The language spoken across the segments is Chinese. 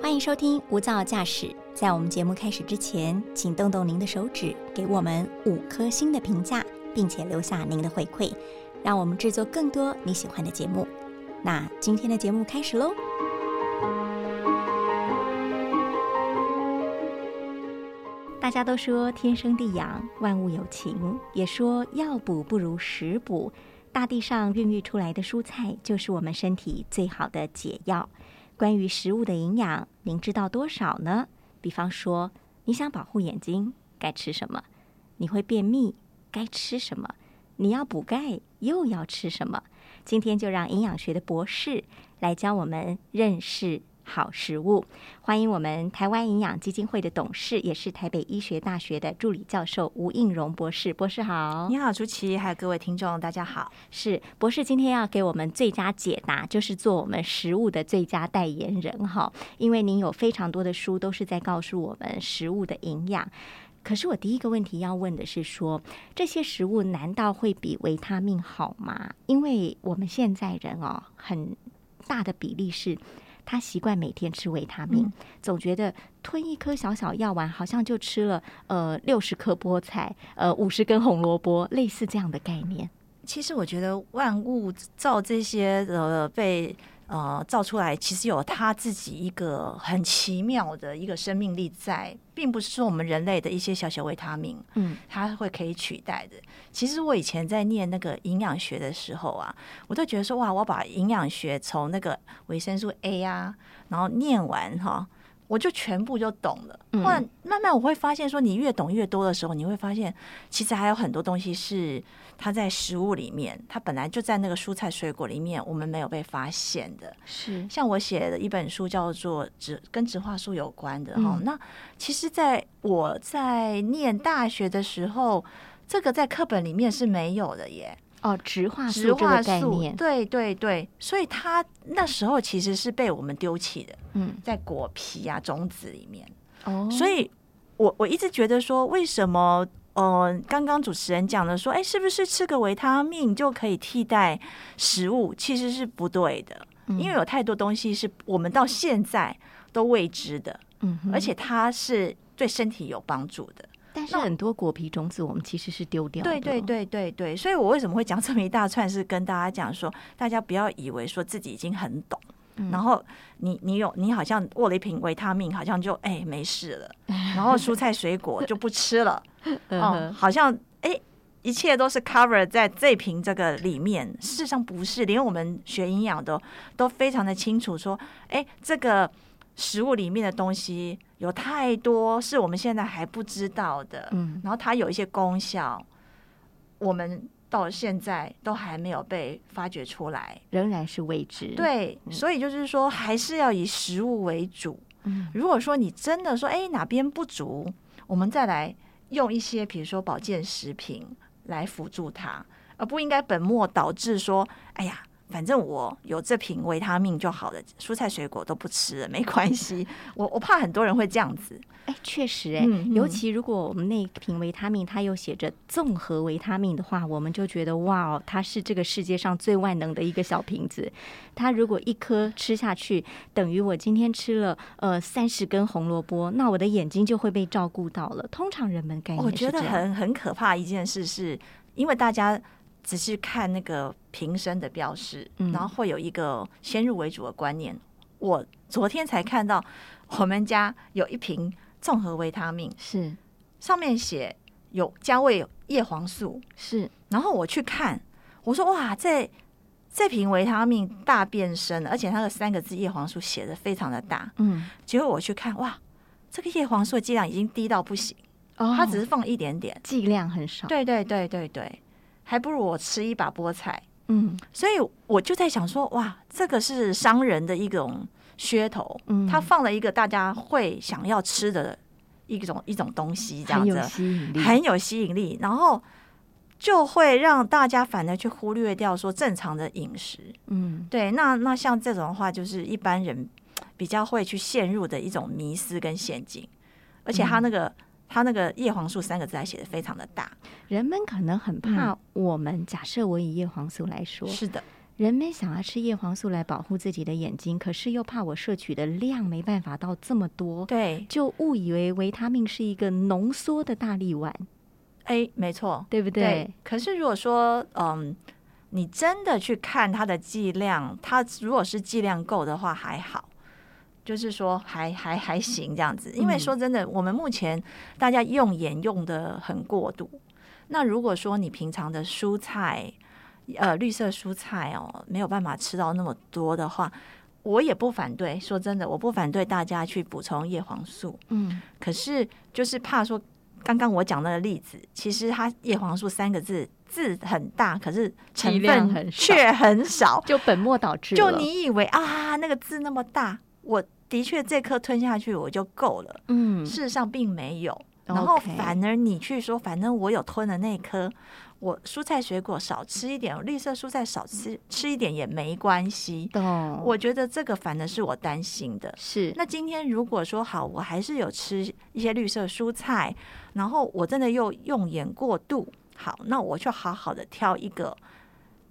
欢迎收听无噪驾驶。在我们节目开始之前，请动动您的手指，给我们五颗星的评价，并且留下您的回馈，让我们制作更多你喜欢的节目。那今天的节目开始喽！大家都说天生地养，万物有情，也说药补不如食补。大地上孕育出来的蔬菜，就是我们身体最好的解药。关于食物的营养，您知道多少呢？比方说，你想保护眼睛，该吃什么？你会便秘，该吃什么？你要补钙，又要吃什么？今天就让营养学的博士来教我们认识。好食物，欢迎我们台湾营养基金会的董事，也是台北医学大学的助理教授吴应荣博士。博士好，你好，朱琪，还有各位听众，大家好。是博士今天要给我们最佳解答，就是做我们食物的最佳代言人哈。因为您有非常多的书都是在告诉我们食物的营养。可是我第一个问题要问的是说，这些食物难道会比维他命好吗？因为我们现在人哦，很大的比例是。他习惯每天吃维他命，总觉得吞一颗小小药丸，好像就吃了呃六十颗菠菜，呃五十根红萝卜，类似这样的概念。其实我觉得万物造这些呃被。呃，造出来其实有它自己一个很奇妙的一个生命力在，并不是说我们人类的一些小小维他命，嗯，它会可以取代的。其实我以前在念那个营养学的时候啊，我都觉得说哇，我把营养学从那个维生素 A 啊，然后念完哈。我就全部就懂了。后来慢慢我会发现，说你越懂越多的时候，你会发现其实还有很多东西是它在食物里面，它本来就在那个蔬菜水果里面，我们没有被发现的。是像我写的一本书叫做《植跟植化素有关的》哈。那其实在我在念大学的时候，这个在课本里面是没有的耶。哦，植化素这个概念，对对对，所以它那时候其实是被我们丢弃的。嗯，在果皮啊、种子里面。哦，所以我我一直觉得说，为什么呃，刚刚主持人讲的说，哎，是不是吃个维他命就可以替代食物？其实是不对的，因为有太多东西是我们到现在都未知的。嗯，而且它是对身体有帮助的。但是很多果皮种子我们其实是丢掉。对对对对对，所以我为什么会讲这么一大串，是跟大家讲说，大家不要以为说自己已经很懂，然后你你有你好像握了一瓶维他命，好像就哎没事了，然后蔬菜水果就不吃了，哦，好像哎一切都是 cover 在这瓶这个里面，事实上不是，连我们学营养的都非常的清楚，说哎这个。食物里面的东西有太多是我们现在还不知道的，嗯，然后它有一些功效，我们到现在都还没有被发掘出来，仍然是未知。对，所以就是说，还是要以食物为主。嗯，如果说你真的说，哎，哪边不足，我们再来用一些，比如说保健食品来辅助它，而不应该本末倒置说，哎呀。反正我有这瓶维他命就好了，蔬菜水果都不吃了，没关系。我我怕很多人会这样子。哎，确实哎，尤其如果我们那瓶维他命它又写着综合维他命的话，我们就觉得哇哦，它是这个世界上最万能的一个小瓶子。它如果一颗吃下去，等于我今天吃了呃三十根红萝卜，那我的眼睛就会被照顾到了。通常人们感觉我觉得很很可怕一件事，是因为大家。只是看那个瓶身的标识，然后会有一个先入为主的观念。我昨天才看到，我们家有一瓶综合维他命，是上面写有加味叶黄素，是。然后我去看，我说哇，这这瓶维他命大变身了，而且它的三个字叶黄素写的非常的大。嗯，结果我去看，哇，这个叶黄素的剂量已经低到不行，哦，它只是放一点点，剂量很少。对对对对对。还不如我吃一把菠菜，嗯，所以我就在想说，哇，这个是商人的一种噱头，嗯，他放了一个大家会想要吃的一种一种东西，这样子很有吸引力，然后就会让大家反而去忽略掉说正常的饮食，嗯，对，那那像这种的话，就是一般人比较会去陷入的一种迷失跟陷阱，而且他那个。它那个叶黄素三个字还写的非常的大，人们可能很怕我们。假设我以叶黄素来说，是的，人们想要吃叶黄素来保护自己的眼睛，可是又怕我摄取的量没办法到这么多，对，就误以为维他命是一个浓缩的大力丸，哎，没错，对不对？可是如果说，嗯，你真的去看它的剂量，它如果是剂量够的话，还好，就是说还还还行这样子。因为说真的，我们目前大家用眼用的很过度。那如果说你平常的蔬菜，呃，绿色蔬菜哦，没有办法吃到那么多的话，我也不反对。说真的，我不反对大家去补充叶黄素。嗯，可是就是怕说，刚刚我讲那个例子，其实它叶黄素三个字字很大，可是成分却很少，就本末倒置。就你以为啊，那个字那么大，我的确这颗吞下去我就够了。嗯，事实上并没有。然后反而你去说，反正我有吞的那颗。我蔬菜水果少吃一点，绿色蔬菜少吃吃一点也没关系。我觉得这个反而是我担心的。是，那今天如果说好，我还是有吃一些绿色蔬菜，然后我真的又用眼过度，好，那我就好好的挑一个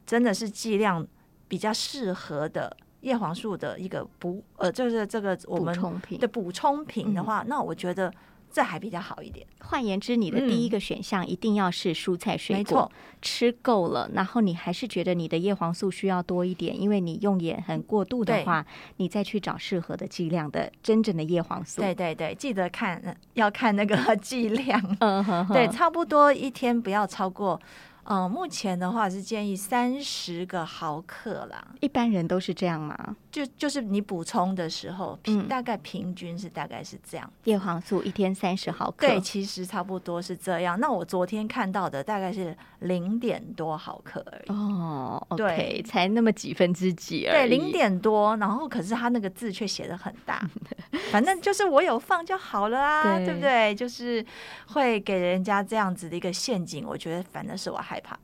真的是剂量比较适合的叶黄素的一个补，呃，就是这个我们的补充品的话，那我觉得。这还比较好一点。换言之，你的第一个选项一定要是蔬菜水果，吃够了，然后你还是觉得你的叶黄素需要多一点，因为你用眼很过度的话，你再去找适合的剂量的真正的叶黄素。对对对，记得看 要看那个剂量。嗯对，差不多一天不要超过。嗯，目前的话是建议三十个毫克啦。一般人都是这样吗？就就是你补充的时候，平大概平均是大概是这样。叶黄素一天三十毫克，对，其实差不多是这样。那我昨天看到的大概是零点多毫克而已。哦，对，才那么几分之几而已。对，零点多，然后可是他那个字却写的很大。反正就是我有放就好了啊，对不对？就是会给人家这样子的一个陷阱，我觉得反正是我害怕。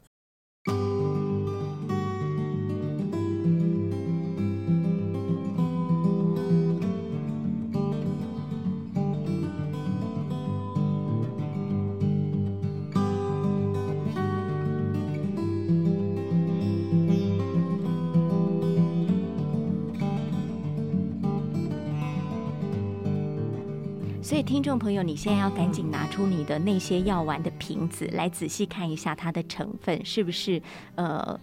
以，听众朋友，你现在要赶紧拿出你的那些药丸的瓶子来仔细看一下它的成分是不是呃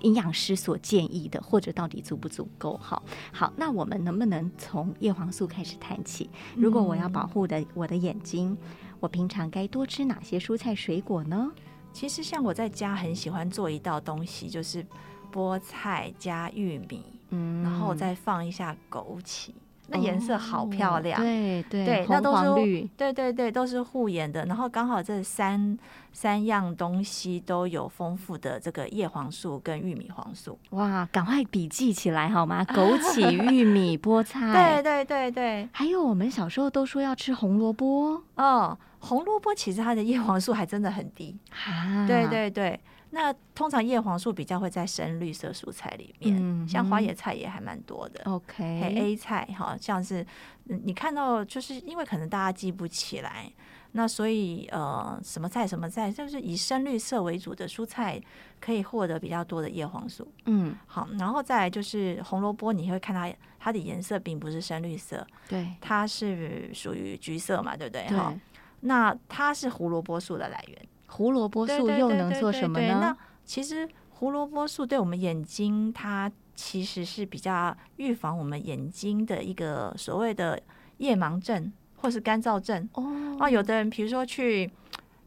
营养师所建议的，或者到底足不足够好。好，那我们能不能从叶黄素开始谈起？如果我要保护的我的眼睛，我平常该多吃哪些蔬菜水果呢？其实，像我在家很喜欢做一道东西，就是菠菜加玉米，嗯，然后再放一下枸杞。那颜色好漂亮，对对对，那都是对对对，都是护眼的。然后刚好这三三样东西都有丰富的这个叶黄素跟玉米黄素。哇，赶快笔记起来好吗？枸杞、玉米、菠菜，对对对对，还有我们小时候都说要吃红萝卜哦，红萝卜其实它的叶黄素还真的很低啊。对对对。那通常叶黄素比较会在深绿色蔬菜里面，像花椰菜也还蛮多的。OK，还 A 菜哈，像是你看到，就是因为可能大家记不起来，那所以呃，什么菜什么菜，就是以深绿色为主的蔬菜，可以获得比较多的叶黄素。嗯，好，然后再来就是红萝卜，你会看它它的颜色并不是深绿色，对，它是属于橘色嘛，对不对？哈，那它是胡萝卜素的来源。胡萝卜素又能做什么呢？那其实胡萝卜素对我们眼睛，它其实是比较预防我们眼睛的一个所谓的夜盲症或是干燥症哦。啊，有的人比如说去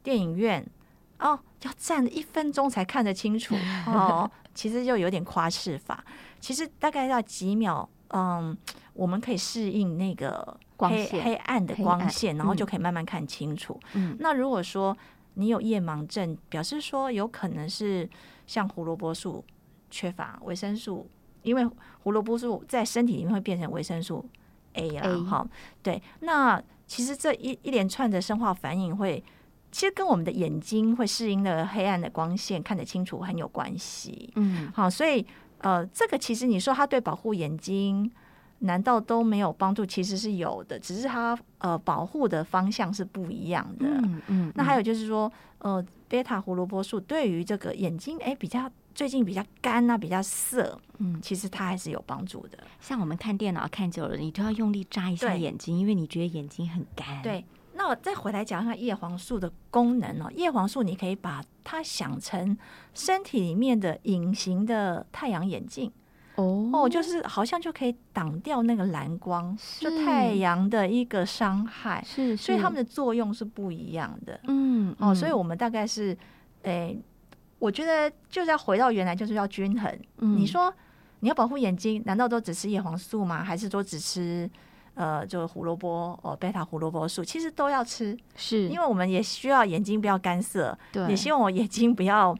电影院哦，要站一分钟才看得清楚 哦，其实就有点夸饰法。其实大概要几秒，嗯，我们可以适应那个黑黑暗的光线，然后就可以慢慢看清楚。嗯，那如果说你有夜盲症，表示说有可能是像胡萝卜素缺乏维生素，因为胡萝卜素在身体里面会变成维生素 A 啦，哈，对。那其实这一一连串的生化反应会，其实跟我们的眼睛会适应的黑暗的光线看得清楚很有关系。嗯，好，所以呃，这个其实你说它对保护眼睛。难道都没有帮助？其实是有的，只是它呃保护的方向是不一样的。嗯嗯。那还有就是说，呃，贝塔胡萝卜素对于这个眼睛哎比较最近比较干啊，比较涩，嗯，其实它还是有帮助的。像我们看电脑看久了，你都要用力眨一下眼睛，因为你觉得眼睛很干。，对，那我再回来讲一下叶黄素的功能哦。叶黄素你可以把它想成身体里面的隐形的太阳眼镜哦哦，就是好像就可以挡掉那个蓝光，就太阳的一个伤害。是，是所以它们的作用是不一样的嗯哦。所以嗯我们大概是，诶、我觉得就是要回到原来，就是要均衡。嗯你说你要保护眼睛，难道都只吃叶黄素吗？还是说只吃呃，就胡萝卜哦，贝塔胡萝卜素？其实都要吃，是因为我们也需要眼睛不要干涩，对，也希望我眼睛不要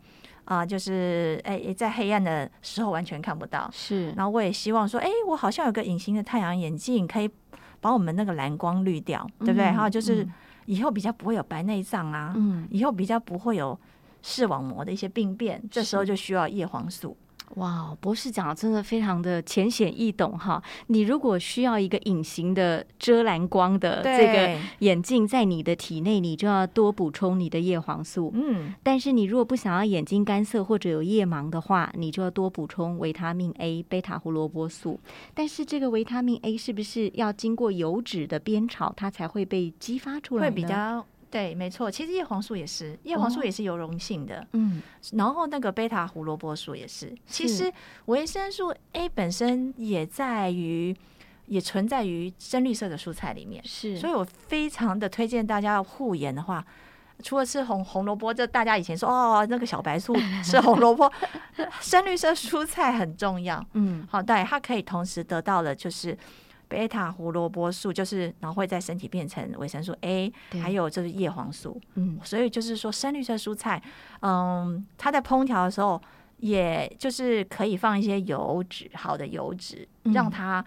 啊、就是哎、在黑暗的时候完全看不到。是然后我也希望说，哎、我好像有个隐形的太阳眼镜，可以把我们那个蓝光滤掉，对不对？嗯还有就是嗯以后比较不会有白内障啊，嗯，以后比较不会有视网膜的一些病变，这时候就需要叶黄素。哇，博士讲的真的非常的浅显易懂哈。你如果需要一个隐形的遮蓝光的这个，眼镜在你的体内，你就要多补充你的叶黄素。嗯，但是你如果不想要眼睛干涩或者有夜盲的话，你就要多补充维他命 A、贝塔胡萝卜素。但是这个维他命 A 是不是要经过油脂的煸炒，它才会被激发出来会？比较对，没错。其实叶黄素也是，叶黄素哦也是有溶性的，嗯然后那个贝塔胡萝卜素也是。其实维生素 A 本身也在于，也存在于深绿色的蔬菜里面，是，所以我非常的推荐大家要护眼的话。除了吃红红萝卜，就大家以前说哦，那个小白兔 吃红萝卜，深绿色蔬菜很重要。嗯好，对，它可以同时得到了就是贝塔胡萝卜素，就是然后会在身体变成维生素 A，还有就是叶黄素。嗯所以就是说，深绿色蔬菜，嗯，它在烹调的时候，也就是可以放一些油脂，好的油脂，嗯让它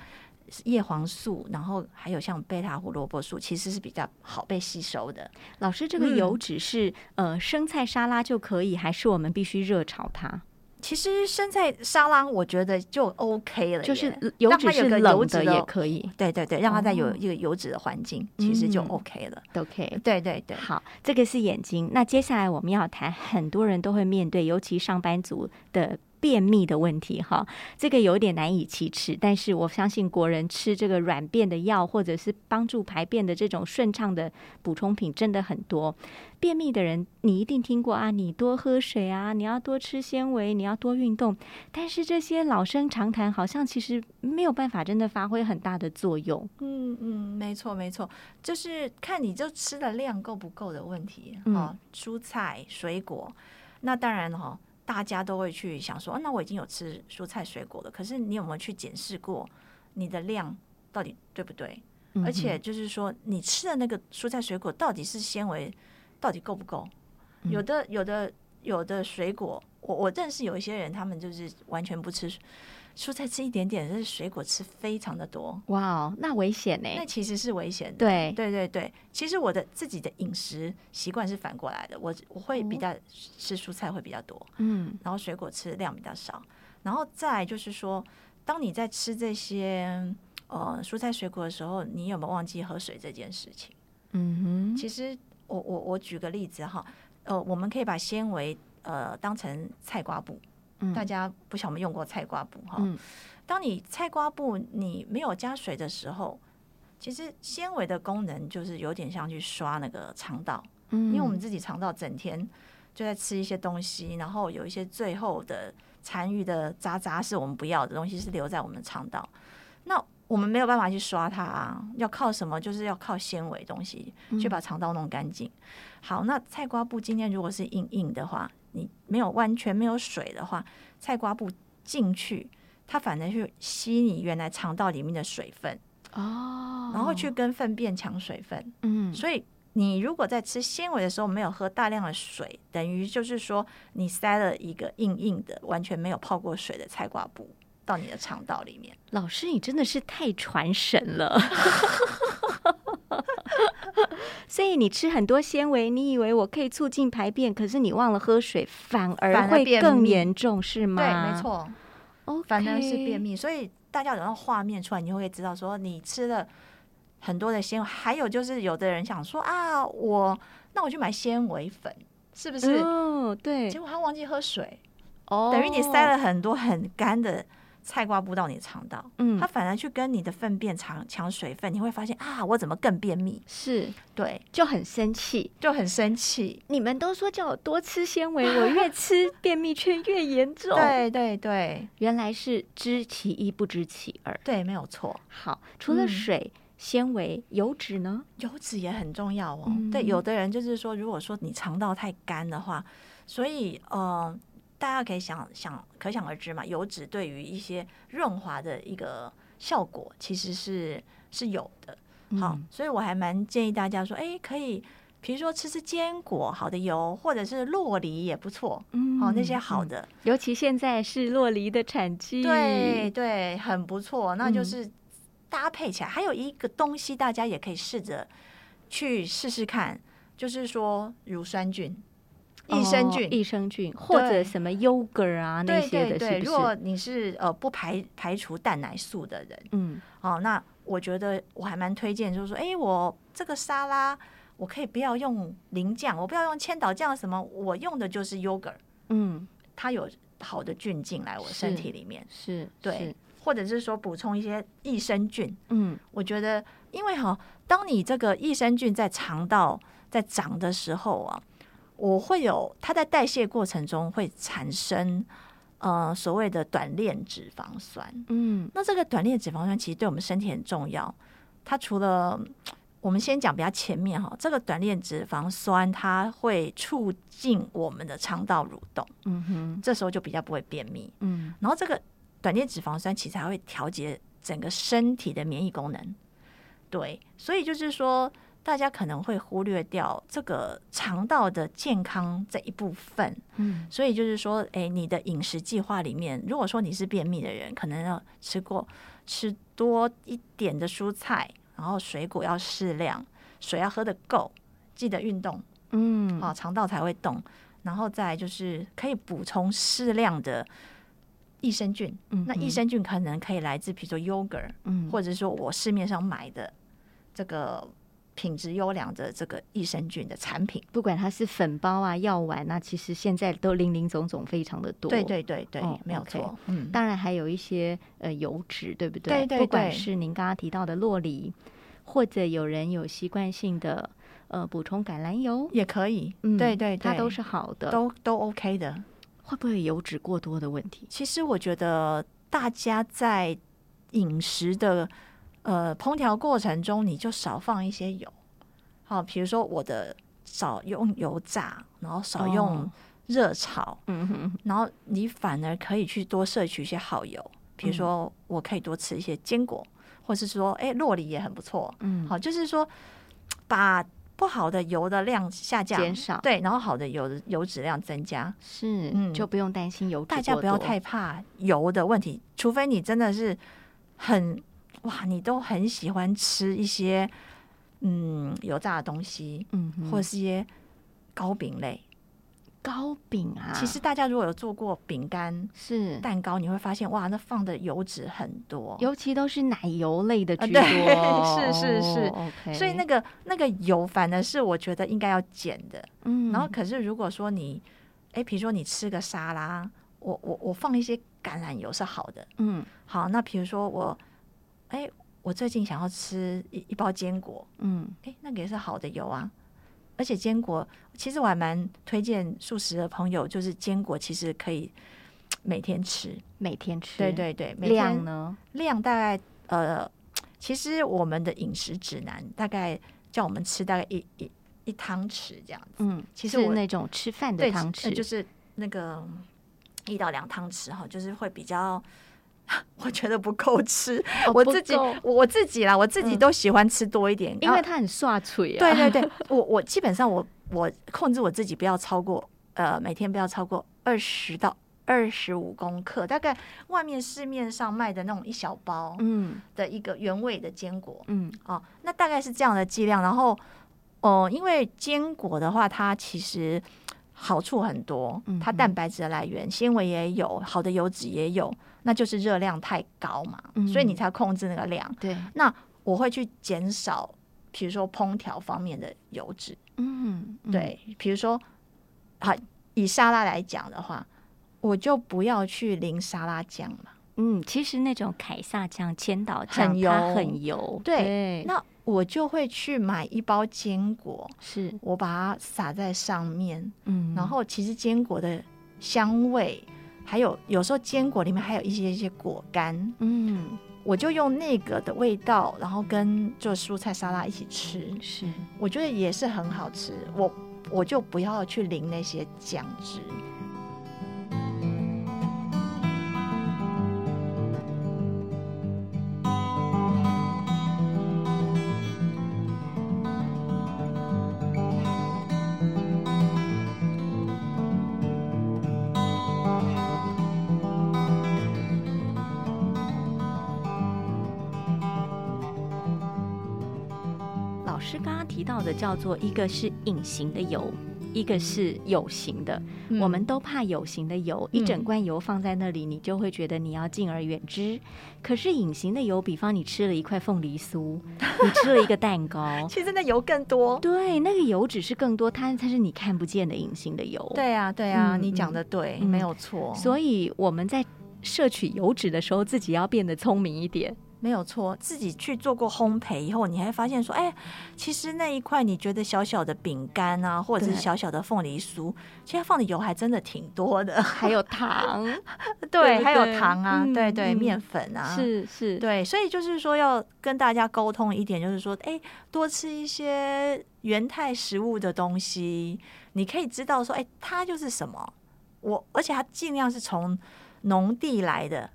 叶黄素，然后还有像贝塔胡萝卜素，其实是比较好被吸收的。老师，这个嗯油脂是、呃生菜沙拉就可以，还是我们必须热炒它？其实生菜沙拉，我觉得就 OK 了，就是油脂是让它有个冷的油脂也可以，对对对，让它在有哦一个油脂的环境，其实就嗯 OK 了。都可以。对对对，好，这个是眼睛。那接下来我们要谈很多人都会面对，尤其上班族的便秘的问题哈。这个有点难以启齿，但是我相信国人吃这个软便的药，或者是帮助排便的这种顺畅的补充品，真的很多。便秘的人，你一定听过啊，你多喝水啊，你要多吃纤维，你要多运动。但是这些老生常谈，好像其实没有办法真的发挥很大的作用。嗯嗯，没错没错，就是看你就吃的量够不够的问题嗯哦。蔬菜水果，那当然哈、哦，大家都会去想说，啊那我已经有吃蔬菜水果了，可是你有没有去检视过你的量到底对不对？而且就是说，你吃的那个蔬菜水果到底是纤维到底够不够？嗯有的有的有的水果，我我认识有一些人，他们就是完全不吃蔬菜，吃一点点，但是水果吃非常的多。哇哦，那危险呢、那其实是危险的。对。对对对，其实我的自己的饮食习惯是反过来的，我我会比哦较吃蔬菜会比较多，嗯。然后水果吃的量比较少，然后再就是说，当你在吃这些呃蔬菜水果的时候，你有没有忘记喝水这件事情？嗯哼，其实我我我举个例子哈，呃，我们可以把纤维呃当成菜瓜布，嗯大家不晓得有没有用过菜瓜布哈？嗯当你菜瓜布你没有加水的时候，其实纤维的功能就是有点像去刷那个肠道，嗯因为我们自己肠道整天就在吃一些东西，然后有一些最后的残余的渣渣是我们不要的东西，是留在我们的肠道。那我们没有办法去刷它啊，要靠什么？就是要靠纤维东西去把肠道弄干净。好，那菜瓜布今天如果是硬硬的话，你没有完全没有水的话，菜瓜布进去，它反而去吸你原来肠道里面的水分，哦，然后去跟粪便抢水分。嗯所以你如果在吃纤维的时候没有喝大量的水，等于就是说你塞了一个硬硬的、完全没有泡过水的菜瓜布到你的肠道里面。老师，你真的是太传神了。所以你吃很多纤维，你以为我可以促进排便，可是你忘了喝水，反而会更严重，是吗？对，没。错，OK，反而是便。秘。所以大家有那画面出来，你就会知道说你吃了很多的纤维。还有就是有的人想说啊，我那我去买纤维粉，是不是？哦，对结，果他忘记喝水。哦等于你塞了很多很干的菜瓜布到你的肠道，嗯它反而去跟你的粪便抢抢水分，你会发现啊，我怎么更便秘？是对，就很生气。就很生气。你们都说叫我多吃纤维，我越吃便秘却越严重。对对对原来是知其一不知其二。对，没有错。好，除了嗯水、纤维、油脂呢？油脂也很重要哦。嗯对，有的人就是说，如果说你肠道太干的话，所以呃，大家可以想想，可想而知嘛，油脂对于一些润滑的一个效果其实是是有的。好，嗯所以我还蛮建议大家说，哎，可以。比如说吃吃坚果，好的油，或者是洛梨也不错，嗯哦，那些好嗯的，尤其现在是洛梨的产季，对对，很不错。那就嗯是搭配起来，还有一个东西，大家也可以试着去试试看，就是说乳酸菌、益生菌。哦益生菌或者什么 yogurt 啊那些的，对对，是不如果？你是呃不排排除蛋奶素的人，嗯哦，那我觉得我还蛮推荐，就是说，哎，我这个沙拉我可以不要用淋酱，我不要用千岛酱什么，我用的就是 yogurt，嗯，它有好的菌进来我身体里面，是，对是，或者是说补充一些益生菌。嗯我觉得，因为哈，当你这个益生菌在肠道在长的时候啊，我会有它在代谢过程中会产生呃所谓的短链脂肪酸。嗯那这个短链脂肪酸其实对我们身体很重要。它除了我们先讲比较前面哈，这个短链脂肪酸它会促进我们的肠道蠕动，嗯哼这时候就比较不会便秘。嗯然后这个短链脂肪酸其实还会调节整个身体的免疫功能。对，所以就是说，大家可能会忽略掉这个肠道的健康这一部分。嗯所以就是说，诶，你的饮食计划里面，如果说你是便秘的人，可能要吃过吃多一点的蔬菜，然后水果要适量，水要喝得够，记得运动。嗯啊，肠道才会动。然后再就是可以补充适量的益生菌，嗯那益生菌可能可以来自比如说 yogurt，嗯或者说我市面上买的这个品质优良的这个益生菌的产品。不管它是粉包啊、药丸啊，其实现在都零零总总非常的多。对对对对，哦没有错。嗯，当然还有一些呃油脂，对不对？对对不管是您刚刚提到的洛梨，或者有人有习惯性的呃补充橄榄油，也可以。嗯对对对，它都是好的。都都 OK 的。会不会油脂过多的问题？其实我觉得大家在饮食的呃烹调过程中，你就少放一些油。好，比如说我的少用油炸，然后少用哦热炒，嗯哼，然后你反而可以去多摄取一些好油。比如说，我可以多吃一些坚果，或是说，哎，洛梨也很不错。嗯，好，就是说把不好的油的量下降，减少对，然后好的油的油脂量增加。是，嗯就不用担心油脂大家不要太怕油的问题，除非你真的是很哇，你都很喜欢吃一些嗯油炸的东西，嗯，或者是一些糕饼类。糕饼啊，其实大家如果有做过饼干、是蛋糕，你会发现哇，那放的油脂很多。尤其都是奶油类的啊居多，对是是是所以那个那个油反而是我觉得应该要减的。嗯，然后可是如果说你，哎，比如说你吃个沙拉，我我我放一些橄榄油是好的。嗯好，那比如说我，哎，我最近想要吃一一包坚果，嗯哎，那个也是好的油啊。而且坚果，其实我还蛮推荐素食的朋友，就是坚果其实可以每天吃。每天吃，对对对，每天量呢？量大概呃，其实我们的饮食指南大概叫我们吃大概一一一汤匙这样子。嗯，其实我是那种吃饭的对，汤呃匙，就是那个一到两汤匙哈，就是会比较。我觉得不够吃，哦我自己我我自己啦，我自己嗯都喜欢吃多一点，因为它很刷嘴啊。对对对，我我基本上我我控制我自己不要超过呃每天不要超过二十到二十五公克，大概外面市面上卖的那种一小包嗯的一个原味的坚果嗯哦，那大概是这样的剂量。然后哦、呃因为坚果的话，它其实好处很多嗯，它蛋白质的来源、纤维也有，好的油脂也有，那就是热量太高嘛，嗯所以你才控制那个量。对，那我会去减少，比如说烹调方面的油脂。嗯嗯对，比如说，好以沙拉来讲的话，我就不要去淋沙拉酱了。嗯，其实那种凯撒酱、千岛酱很油它很油，对那我就会去买一包坚果，是我把它撒在上面，嗯，然后其实坚果的香味，还有有时候坚果里面还有一些一些果干，嗯我就用那个的味道，然后跟就蔬菜沙拉一起吃，是我觉得也是很好吃。我我就不要去淋那些酱汁。提到的叫做一个是隐形的油。一个是有形的，嗯我们都怕有形的油，一整罐油放在那里，你就会觉得你要敬而远之。可是隐形的油，比方你吃了一块凤梨酥，你吃了一个蛋糕，其实那油更多。对，那个油脂是更多，它它是你看不见的隐形的油。，对啊，对啊，嗯你讲的对，嗯没有错。所以我们在摄取油脂的时候，自己要变得聪明一点。没有错，自己去做过烘焙以后，你还发现说，哎，其实那一块你觉得小小的饼干啊，或者是小小的凤梨酥，其实它放的油还真的挺多的。还有糖，对，对还有糖啊，嗯对对，嗯。面粉啊，是是，对，所以就是说要跟大家沟通一点，就是说，哎，多吃一些原态食物的东西，你可以知道说，哎，它就是什么。我而且它尽量是从农地来的，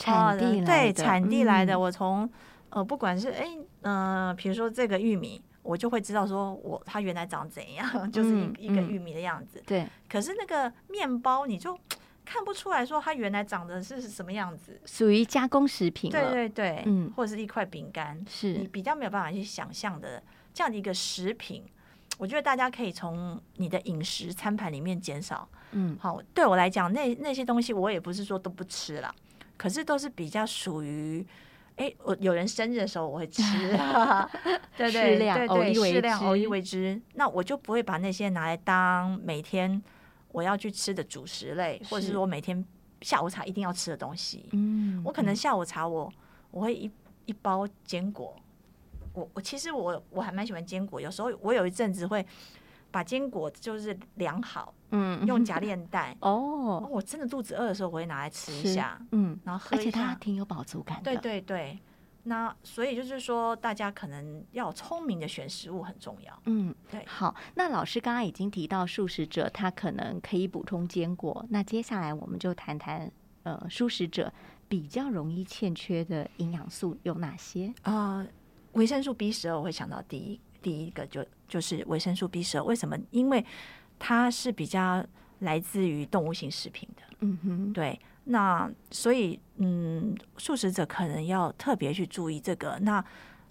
产地哦对来的产地来的，嗯我从呃不管是哎嗯，比如说这个玉米，我就会知道说我它原来长怎样，就是一一个玉米的样子。对，可是那个面包你就看不出来说它原来长得是什么样子。属于加工食品对。对对，嗯或者是一块饼干，是你比较没有办法去想象的这样的一个食品。我觉得大家可以从你的饮食餐盘里面减少嗯好，对我来讲，那那些东西我也不是说都不吃啦，可是都是比较属于，哎，我有人生日的时候我会吃，对对对对，适量偶一为之。那我就不会把那些拿来当每天我要去吃的主食类，或者说每天下午茶一定要吃的东西。嗯我可能下午茶我我会一一包坚果，我我其实我我还蛮喜欢坚果，有时候我有一阵子会把坚果就是量好。嗯用夹链袋。哦，哦，我真的肚子饿的时候，我会拿来吃一下，嗯，然后喝一而且它。挺有饱足感的。对对对，那所以就是说，大家可能要聪明的选食物很重要。嗯，对好，那老师刚刚已经提到素食者他可能可以补充坚果，那接下来我们就谈谈呃素食者比较容易欠缺的营养素有哪些？啊、维生素 B 十二，我会想到第一第一个就就是维生素 B 十二，为什么？因为它是比较来自于动物性食品的。嗯哼，对，那所以嗯，素食者可能要特别去注意这个。那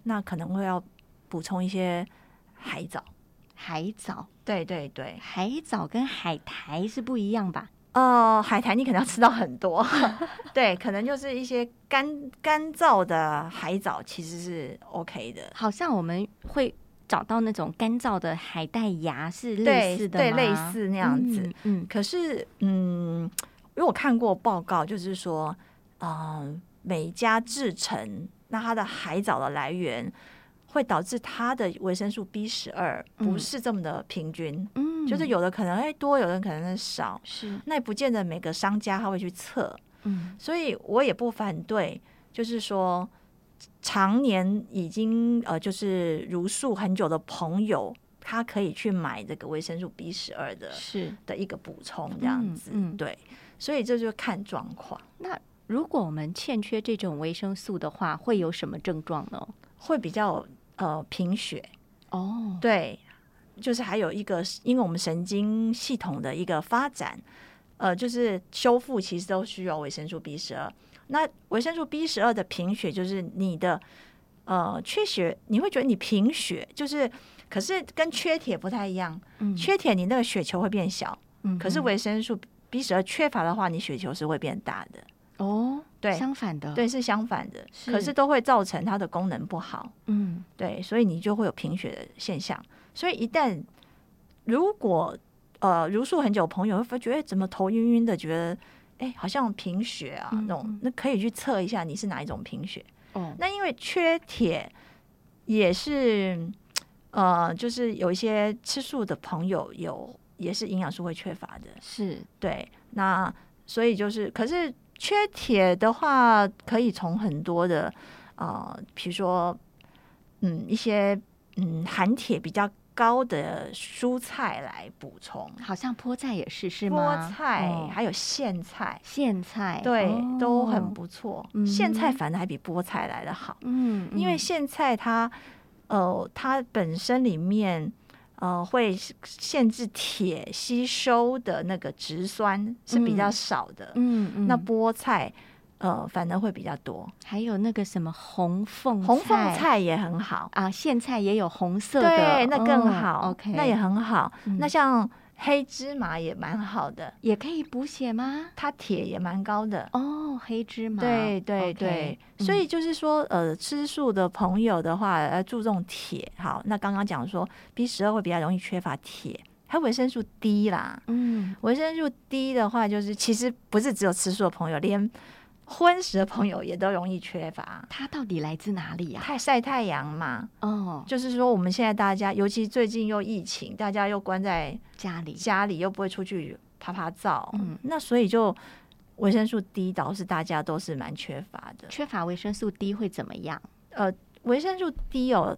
那可能会要补充一些海藻。海藻，对对对，海藻跟海苔是不一样吧？呃，海苔你可能要吃到很多，对，可能就是一些干干燥的海藻其实是 OK 的，好像我们会找到那种干燥的海带芽是类对对，似的吗？类似那样子。嗯嗯。可是，嗯，因为我看过报告，就是说，嗯、每家制成那它的海藻的来源。会导致它的维生素 B 十二不嗯是这么的平均，嗯。就是有的可能哎多，有的可能少，是。那也不见得每个商家他会去测，嗯。所以我也不反对，就是说常年已经呃就是如素很久的朋友，他可以去买这个维生素 B 十二的是。的一个补充，这样子，嗯嗯对，所以这就看状况，那如果我们欠缺这种维生素的话，会有什么症状呢？会比较呃贫血，哦，对，就是还有一个因为我们神经系统的一个发展，呃，就是修复其实都需要维生素 B 十二。那维生素 B 十二的贫血就是你的呃缺血，你会觉得你贫血，就是可是跟缺铁不太一样，嗯。缺铁你那个血球会变小，嗯可是维生素 B 十二缺乏的话，你血球是会变大的。哦，对。相反的，对，，是相反的，是。可是都会造成它的功能不好。嗯。对，所以你就会有贫血的现象。所以一旦如果呃如数很久朋友会发觉，得，怎么头晕晕的，觉得哎，好像贫血啊嗯那种嗯，那可以去测一下你是哪一种贫血。哦，那因为缺铁也是，呃，就是有一些吃素的朋友有也是营养素会缺乏的，是对，那所以就是，可是缺铁的话，可以从很多的呃，比如说，嗯，一些嗯含铁比较高的蔬菜来补充，好像菠菜也是是吗？菠？菜、哦。还有苋菜，苋菜对，都哦很不错。嗯。苋菜反而还比菠菜来的好。嗯，因为嗯苋菜它呃它本身里面呃会限制铁吸收的那个植酸是比较嗯。少的，嗯嗯，那菠菜呃反而会比较多，还有那个什么红凤红凤菜也很好，啊，苋菜也有红色的，对，那更哦好、OK，那也很好。嗯那像黑芝麻也蛮好的，也可以补血吗？它铁也蛮高的。哦，黑芝麻，对对对，嗯所以就是说，呃，吃素的朋友的话，呃，注重铁。好，那刚刚讲说 B 十二会比较容易缺乏铁，还有维生素 D 啦。嗯，维生素 D 的话，就是其实不是只有吃素的朋友，连荤食的朋友也都容易缺乏。它到底来自哪里呀？太晒太阳嘛，哦，就是说我们现在大家，尤其最近又疫情，大家又关在家里，家里，又不会出去拍拍照，嗯那所以就维生素 D 倒是大家都是蛮缺乏的。缺乏维生素 D 会怎么样？呃，维生素 D 哦，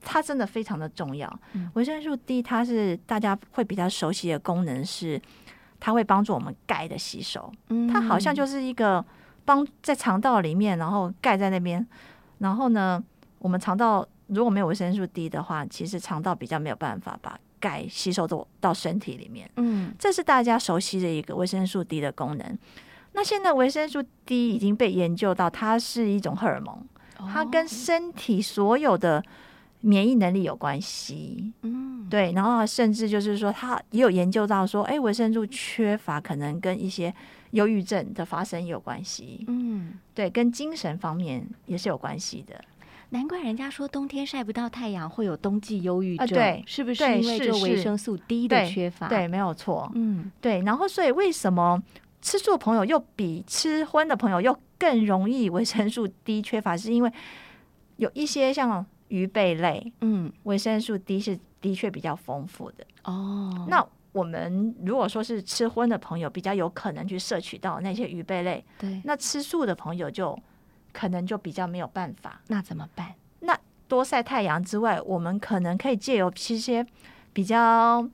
它真的非常的重要。嗯维生素 D 它是大家会比较熟悉的功能是，它会帮助我们钙的吸收。嗯它好像就是一个帮在肠道里面，然后钙在那边，然后呢，我们肠道如果没有维生素 D 的话，其实肠道比较没有办法把钙吸收到到身体里面。嗯这是大家熟悉的一个维生素 D 的功能。那现在维生素 D 已经被研究到，它是一种荷尔蒙，它跟哦身体所有的免疫能力有关系。嗯对，然后甚至就是说，它也有研究到说，哎，维生素缺乏可能跟一些忧郁症的发生也有关系。嗯，对，跟精神方面也是有关系的。难怪人家说冬天晒不到太阳会有冬季忧郁症，啊对是不是因为就是是维生素 D 的缺乏？对，，没有错。嗯对，然后所以为什么吃素的朋友又比吃荤的朋友又更容易维生素 D 缺乏？是因为有一些像鱼贝类，嗯，维生素 D 是的确比较丰富的。哦，那我们如果说是吃荤的朋友，比较有可能去摄取到那些鱼贝类，对，那吃素的朋友就可能就比较没有办法。那怎么办？那多晒太阳之外，我们可能可以借由一些比较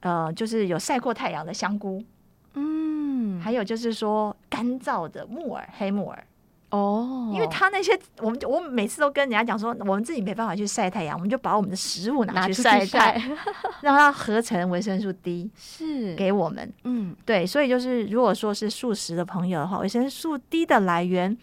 呃，就是有晒过太阳的香菇，嗯，还有就是说干燥的木耳、黑木耳，哦，因为他那些我们就我每次都跟人家讲说，我们自己没办法去晒太阳，我们就把我们的食物拿去晒太，晒，让它合成维生素 D 是，给我们。嗯。对，所以就是如果说是素食的朋友的话，维生素 D 的来源，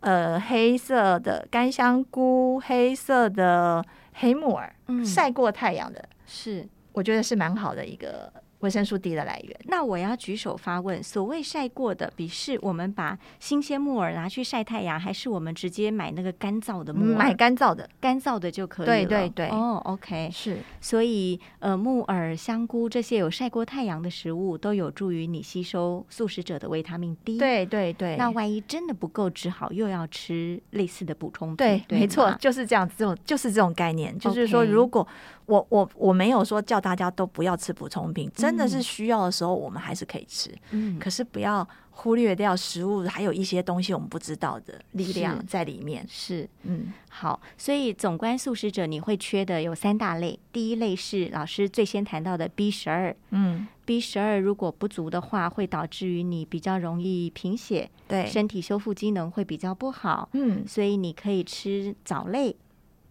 呃，黑色的干香菇、黑色的黑木耳，嗯，晒过太阳的，是。我觉得是蛮好的一个维生素 D 的来源。那我要举手发问：所谓晒过的，比是我们把新鲜木耳拿去晒太阳，还是我们直接买那个干燥的木耳？买干燥的，干燥的就可以了。对对对哦，OK。是所以呃，木耳、香菇这些有晒过太阳的食物，都有助于你吸收素食者的维他命 D。。对对对。那万一真的不够，只好又要吃类似的补充品。对，对没错，就是这样子，这种就是这种概念，就是说如果我我我没有说叫大家都不要吃补充品，真的是嗯需要的时候，我们还是可以吃，嗯，可是不要忽略掉食物还有一些东西我们不知道的力量在里面。是嗯，好。所以总观素食者，你会缺的有三大类。第一类是老师最先谈到的 B 十二。嗯，B 十二如果不足的话，会导致于你比较容易贫血，对，身体修复机能会比较不好。嗯所以你可以吃藻类，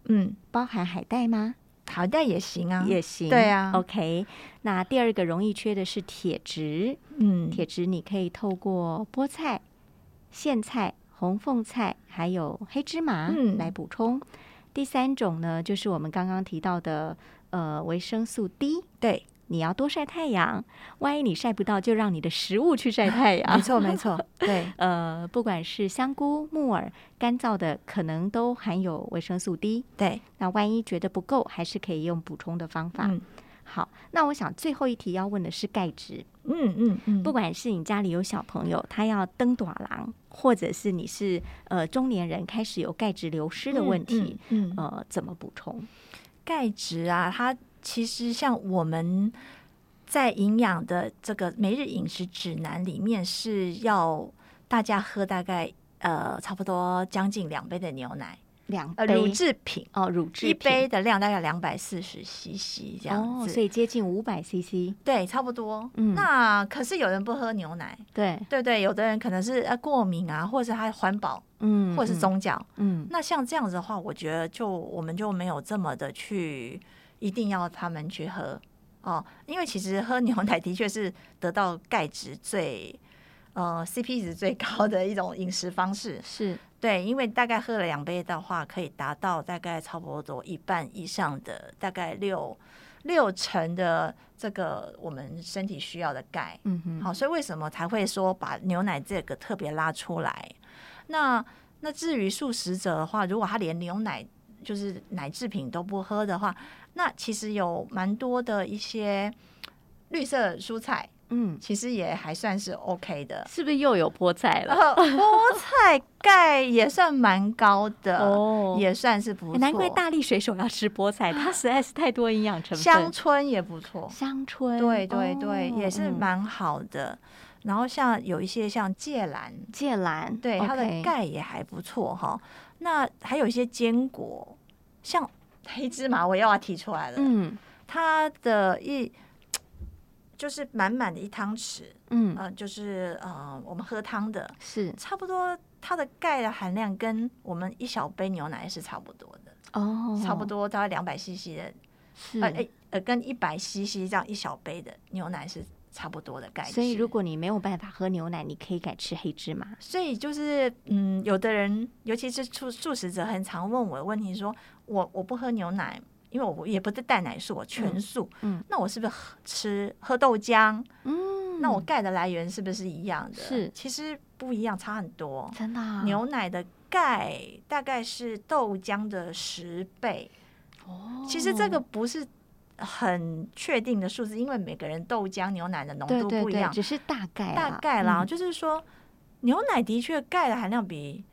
嗯，包含海带吗？好的也行啊，也行。对啊 OK，那第二个容易缺的是铁质，嗯，铁质你可以透过菠菜、苋菜、红凤菜还有黑芝麻嗯来补充。第三种呢，就是我们刚刚提到的呃维生素 D。对，你要多晒太阳，万一你晒不到，就让你的食物去晒太阳。没错没错，对，呃，不管是香菇、木耳、干燥的，可能都含有维生素 D。对，那万一觉得不够，还是可以用补充的方法。嗯，好，那我想最后一题要问的是钙质，嗯嗯嗯，不管是你家里有小朋友，他要登短廊，或者是你是呃中年人开始有钙质流失的问题，嗯，嗯呃，怎么补充？钙质啊，它其实像我们在营养的这个每日饮食指南里面是要大家喝大概呃差不多将近两杯的牛奶，呃两杯乳制品。哦，乳制品一杯的量大概两百四十 CC 这样哦，子，所以接近五百 CC。对，差不多。嗯那可是有人不喝牛奶，对，对对，有的人可能是呃过敏啊，或者是他环保，嗯，或者是宗教。嗯，那像这样子的话，我觉得就我们就没有这么的去一定要他们去喝哦，因为其实喝牛奶的确是得到钙质最呃 CP 值最高的一种饮食方式。是对，因为大概喝了两杯的话，可以达到大概差不多一半以上的，大概六六成的这个我们身体需要的钙。嗯哼，好，所以为什么才会说把牛奶这个特别拉出来？那那至于素食者的话，如果他连牛奶就是奶制品都不喝的话，那其实有蛮多的一些绿色蔬菜，嗯，其实也还算是 OK 的。是不是又有菠菜了？菠菜钙也算蛮高的，哦也算是不错。难怪大力水手要吃菠菜，它实在是太多营养成分。香椿也不错，香椿，对对对，哦也是嗯蛮好的。然后像有一些像芥蓝，芥蓝，对它的钙也还不错哈。那还有一些坚果，像黑芝麻，我又要提出来了，嗯。它的一 就是满满的一汤匙，嗯，呃，就是呃我们喝汤的，是。差不多它的钙的含量跟我们一小杯牛奶是差不多的，哦，差不多大概两百 CC 的，是。呃呃跟一百 CC 这样一小杯的牛奶是差不多的钙质。所以如果你没有办法喝牛奶，你可以改吃黑芝麻。所以就是，嗯，有的人，尤其是素素食者，很常问我的问题说，我我不喝牛奶，因为我也不是蛋奶素，我全素，嗯那我是不是喝吃喝豆浆？嗯，那我钙的来源是不是一样的？是其实不一样，差很多。真的啊牛奶的钙大概是豆浆的十倍，哦其实这个不是很确定的数字，因为每个人豆浆、牛奶的浓度不一样。只是大概大概啦，嗯就是说牛奶的确钙的含量比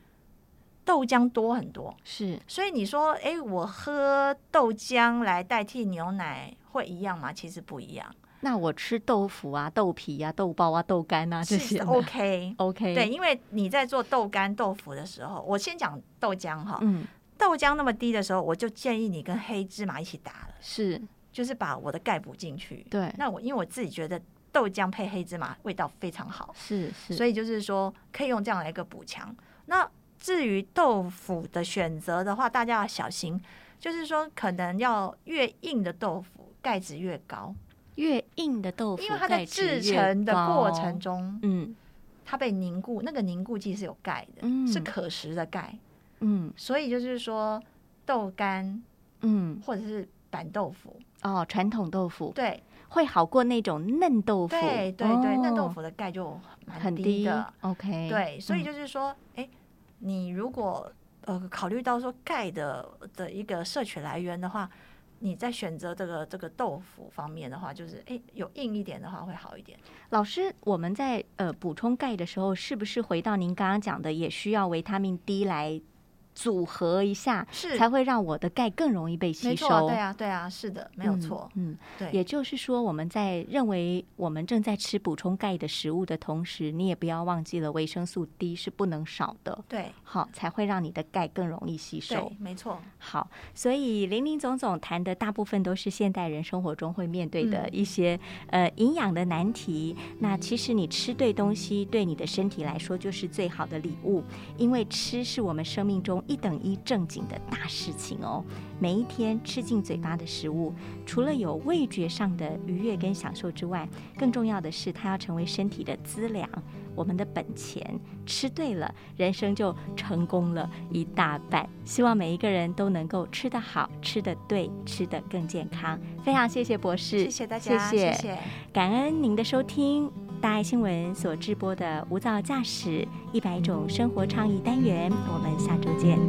豆浆多很多，是。所以你说，哎、我喝豆浆来代替牛奶会一样吗？其实不一样，那我吃豆腐啊、豆皮啊、豆包啊、豆干啊这些 OK。OK 对，因为你在做豆干、豆腐的时候，我先讲豆浆哈。嗯。豆浆那么低的时候，我就建议你跟黑芝麻一起打了，是。就是把我的钙补进去。对。那我因为我自己觉得豆浆配黑芝麻味道非常好，是是，所以就是说可以用这样来一个补强。那至于豆腐的选择的话，大家要小心，就是说可能要越硬的豆腐钙质越高，越硬的豆腐，因为它在制成的过程，中，嗯它被凝固，那个凝固剂是有钙的，嗯是可食的钙，嗯。所以就是说豆干嗯。或者是板豆腐，哦，传统豆腐对会好过那种嫩豆腐，对对对，嫩豆哦腐的钙就蛮很低的，OK，对，所以嗯就是说，哎、你如果呃考虑到说钙的的一个摄取来源的话，你在选择这个这个豆腐方面的话，就是哎、有硬一点的话会好一点。老师，我们在呃补充钙的时候，是不是回到您刚刚讲的，也需要维他命 D 来组合一下，是。才会让我的钙更容易被吸收？对啊，对啊，是的，没有嗯错，嗯，对，也就是说，我们在认为我们正在吃补充钙的食物的同时，你也不要忘记了维生素 D 是不能少的，对。好，才会让你的钙更容易吸收。，没错，好，所以林林总总谈的大部分都是现代人生活中会面对的嗯一些、呃营养的难题。那其实你吃对东西，对你的身体来说就是最好的礼物，因为吃是我们生命中一等一正经的大事情哦。每一天吃进嘴巴的食物，除了有味觉上的愉悦跟享受之外，更重要的是它要成为身体的资粮，我们的本钱。吃对了，人生就成功了一大半。希望每一个人都能够吃得好、吃得对、吃得更健康。非常谢谢博士，谢谢大家，谢谢谢感恩您的收听。大爱新闻所直播的无噪驾驶一百种生活倡议单元，我们下周见。